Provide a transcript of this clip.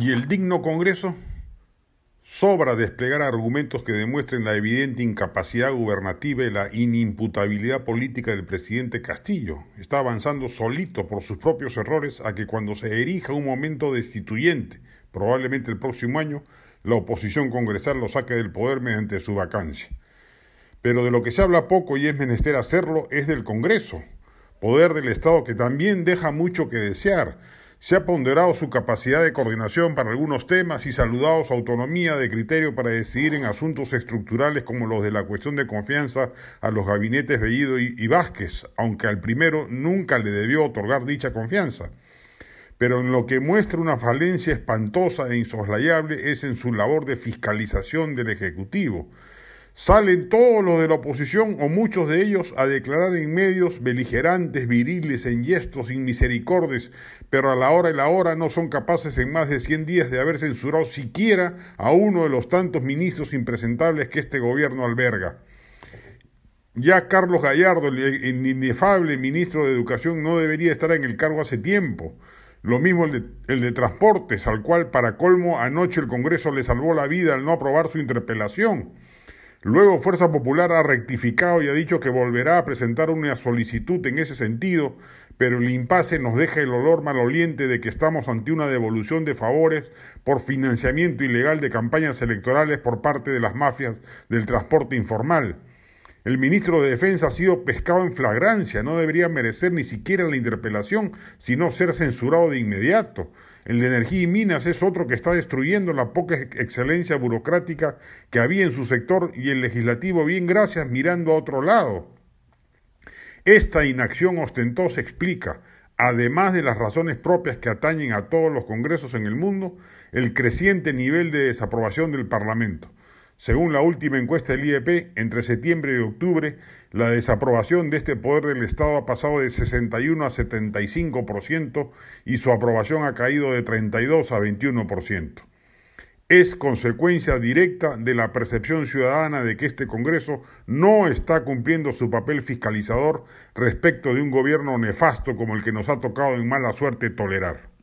¿Y el digno Congreso? Sobra desplegar argumentos que demuestren la evidente incapacidad gubernativa y la inimputabilidad política del presidente Castillo. Está avanzando solito por sus propios errores a que cuando se erija un momento destituyente, probablemente el próximo año, la oposición congresal lo saque del poder mediante su vacancia. Pero de lo que se habla poco y es menester hacerlo es del Congreso, poder del Estado que también deja mucho que desear se ha ponderado su capacidad de coordinación para algunos temas y saludado su autonomía de criterio para decidir en asuntos estructurales como los de la cuestión de confianza a los gabinetes Bellido y, Vázquez, aunque al primero nunca le debió otorgar dicha confianza. Pero en lo que muestra una falencia espantosa e insoslayable es en su labor de fiscalización del Ejecutivo Salen todos los de la oposición o muchos de ellos a declarar en medios beligerantes, viriles, en gestos, inmisericordes, pero a la hora y la hora no son capaces en más de 100 días de haber censurado siquiera a uno de los tantos ministros impresentables que este gobierno alberga. Ya Carlos Gallardo, el inefable ministro de Educación, no debería estar en el cargo hace tiempo. Lo mismo el de, Transportes, al cual para colmo anoche el Congreso le salvó la vida al no aprobar su interpelación. Luego Fuerza Popular ha rectificado y ha dicho que volverá a presentar una solicitud en ese sentido, pero el impasse nos deja el olor maloliente de que estamos ante una devolución de favores por financiamiento ilegal de campañas electorales por parte de las mafias del transporte informal. El ministro de Defensa ha sido pescado en flagrancia, no debería merecer ni siquiera la interpelación, sino ser censurado de inmediato. El de Energía y Minas es otro que está destruyendo la poca excelencia burocrática que había en su sector y el legislativo, bien gracias, mirando a otro lado. Esta inacción ostentosa explica, además de las razones propias que atañen a todos los congresos en el mundo, el creciente nivel de desaprobación del Parlamento. Según la última encuesta del IEP, entre septiembre y octubre, la desaprobación de este poder del Estado ha pasado de 61 a 75% y su aprobación ha caído de 32 a 21%. Es consecuencia directa de la percepción ciudadana de que este Congreso no está cumpliendo su papel fiscalizador respecto de un gobierno nefasto como el que nos ha tocado en mala suerte tolerar.